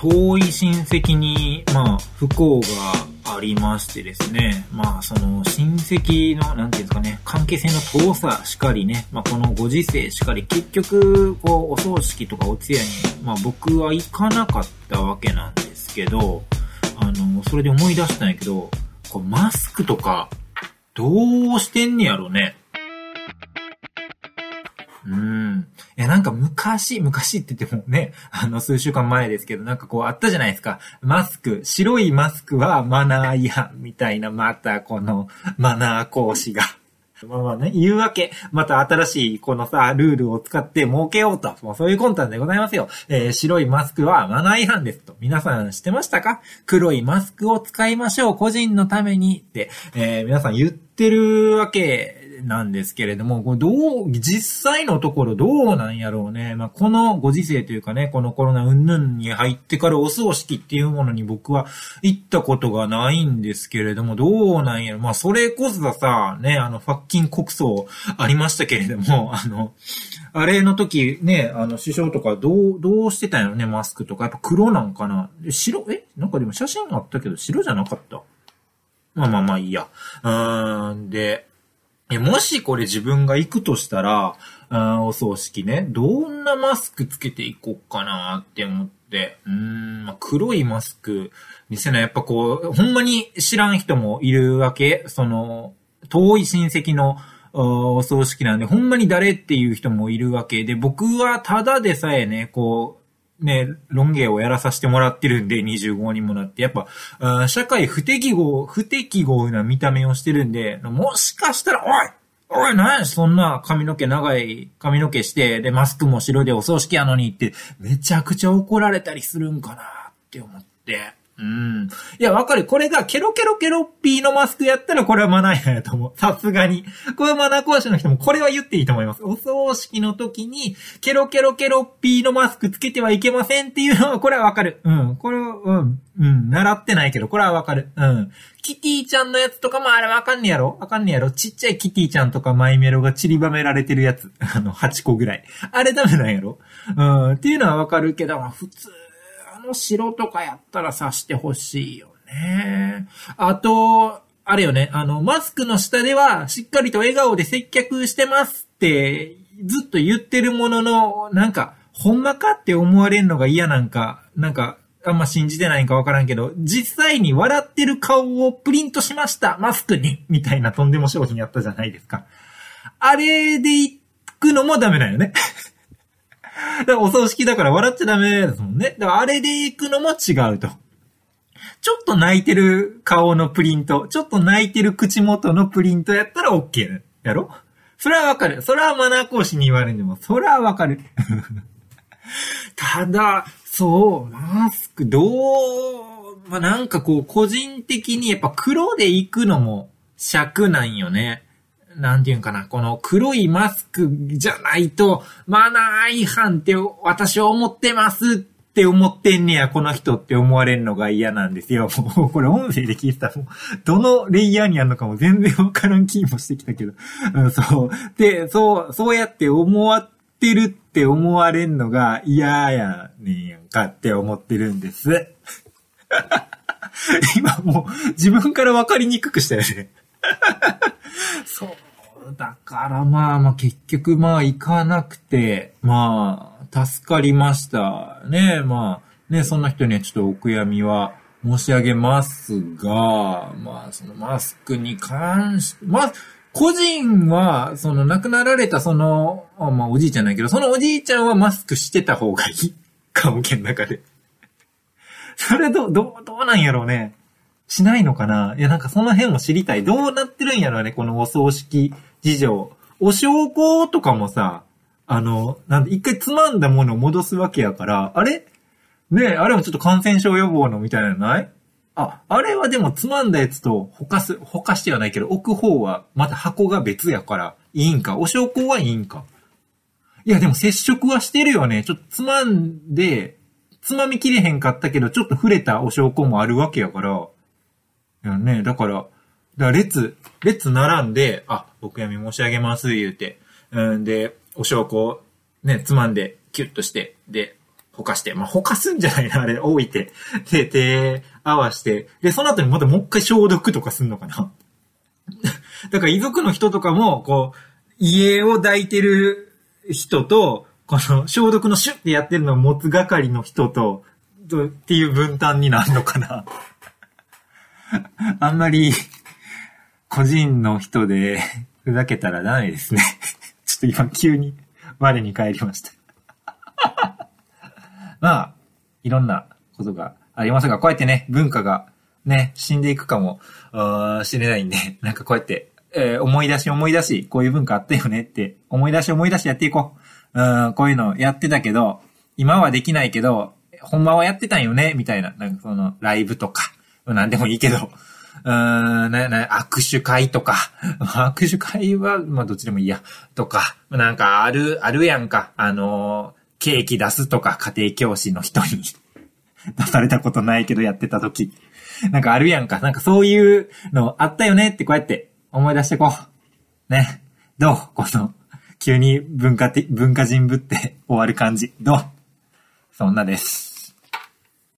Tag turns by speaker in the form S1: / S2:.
S1: 遠い親戚に、まあ、不幸がありましてですね、まあ、その、親戚の、なんていうんですかね、関係性の遠さしかりね、まあ、このご時世しかり、結局、こう、お葬式とかお通夜に、まあ、僕は行かなかったわけなんですけど、あの、それで思い出したんやけど、こうマスクとか、どうしてんねやろね。うん。いや、なんか昔、昔って言ってもね、あの、数週間前ですけど、なんかこうあったじゃないですか。マスク、白いマスクはマナー違反みたいな、またこのマナー講師が。まあまあね、言うわけ。また新しいこのさ、ルールを使って儲けようと。もうそういう魂胆でございますよ。えー、白いマスクはマナー違反ですと。皆さん知ってましたか？黒いマスクを使いましょう。個人のためにって、えー、皆さん言ってるわけなんですけれども、これどう、実際のところどうなんやろうね。まあ、このご時世というかね、このコロナ云々に入ってからお葬式っていうものに僕は行ったことがないんですけれども、どうなんやろ。まあ、それこそさ、ね、あの、ファッキン国葬ありましたけれども、あの、あれの時ね、あの、首相とかどう、どうしてたんやろね、マスクとか。やっぱ黒なんかな。白、え？なんかでも写真あったけど白じゃなかった？まあまあまあいいや。うーん、で、もしこれ自分が行くとしたら、あお葬式ね、どんなマスクつけていこうかなって思って、うん、まあ、黒いマスクにせな、やっぱこう、ほんまに知らん人もいるわけ。その、遠い親戚のお葬式なんで、ほんまに誰っていう人もいるわけ。で、僕はただでさえね、こう、ね、ロン毛をやらさせてもらってるんで、25にもなって、やっぱ、社会不適合、不適合な見た目をしてるんで、もしかしたら、おいおい、なんそんな髪の毛長い髪の毛して、で、マスクも白でお葬式やのにって、めちゃくちゃ怒られたりするんかなって思って。うん。いや、わかる。これがケロケロケロッピーのマスクやったらこれはマナーやと思う。さすがに。これマナー講師の人もこれは言っていいと思います。お葬式の時にケロケロケロッピーのマスクつけてはいけませんっていうのはこれはわかる。うん。これは、うん。うん。習ってないけど、これはわかる。うん。キティちゃんのやつとかもあれわかんねやろわかんねやろちっちゃいキティちゃんとかマイメロが散りばめられてるやつ。あの、8個ぐらい。あれダメなんやろうん。っていうのはわかるけど、普通の城とかやったら刺してほしいよね。あと、あれよね、あの、マスクの下ではしっかりと笑顔で接客してますってずっと言ってるものの、なんか、ほんまかって思われるのが嫌なんか、なんか、あんま信じてないんかわからんけど、実際に笑ってる顔をプリントしました、マスクに、みたいなとんでも商品やったじゃないですか。あれで行くのもダメだよね。お葬式だから笑っちゃダメですもんね。だからあれで行くのも違うと。ちょっと泣いてる顔のプリント、ちょっと泣いてる口元のプリントやったら OK やろ？それはわかる。それはマナー講師に言われるんでも、それはわかる。ただ、そう、マスク、どう、まあ、なんかこう、個人的にやっぱ黒で行くのも尺なんよね。なんていうんかな、この黒いマスクじゃないと、マナー違反って私は思ってますって思ってんねや、この人って思われるのが嫌なんですよ。もう、これ音声で聞いてたら、もう、どのレイヤーにあるのかも全然わからん気もしてきたけど、うん、そう。で、そう、そうやって思わってるって思われるのが嫌やねんやんかって思ってるんです。今もう自分から分かりにくくしたよね。そう。だからまあまあ結局まあ行かなくて、まあ助かりましたね。まあね、そんな人にはちょっとお悔やみは申し上げますが、まあそのマスクに関して、まあ個人は、その亡くなられたその、まあおじいちゃんないけど、そのおじいちゃんはマスクしてた方がいい。顔保険の中で。それど、ど、どうなんやろうね。しないのかないや、なんかその辺も知りたい。どうなってるんやろうね、このお葬式事情。お証拠とかもさ、あの、なんで、一回つまんだものを戻すわけやから、あれ？ねえ、あれもちょっと感染症予防のみたいなのない？あ、あれはでもつまんだやつと、ほかす、ほかしてはないけど、置く方は、また箱が別やから、いいんか？お証拠はいいんか？いや、でも接触はしてるよね。ちょっとつまんで、つまみきれへんかったけど、ちょっと触れたお証拠もあるわけやから、いやね、だから、だから列、列並んで、あ、僕闇申し上げます、言うて。うんで、お証拠ね、つまんで、キュッとして、で、ほかして。まあ、ほかすんじゃないな、あれ、置いて。で、手合わして。で、その後にまたもう一回消毒とかすんのかな。だから遺族の人とかも、こう、家を抱いてる人と、この消毒のシュッてやってるのを持つ係の人と、っていう分担になるのかな。あんまり、個人の人で、ふざけたらダメですね。ちょっと今急に我に返りました。まあ、いろんなことがありますが、こうやってね、文化がね、死んでいくかもしれないんで、なんかこうやって、えー、思い出し思い出し、こういう文化あったよねって、思い出し思い出しやっていこう。うん、こういうのやってたけど、今はできないけど、ほんまはやってたんよね、みたいな、なんかその、ライブとか、なんでもいいけど、うーん、な、な、握手会とか、握手会は、まあ、どっちでもいいや、とか、なんか、ある、あるやんか、あのケーキ出すとか、家庭教師の人に 出されたことないけどやってた時。なんかあるやんか。なんかそういうのあったよねってこうやって思い出してこう。ね。どう？この、急に文化的、文化人ぶって終わる感じ。どう？そんなです。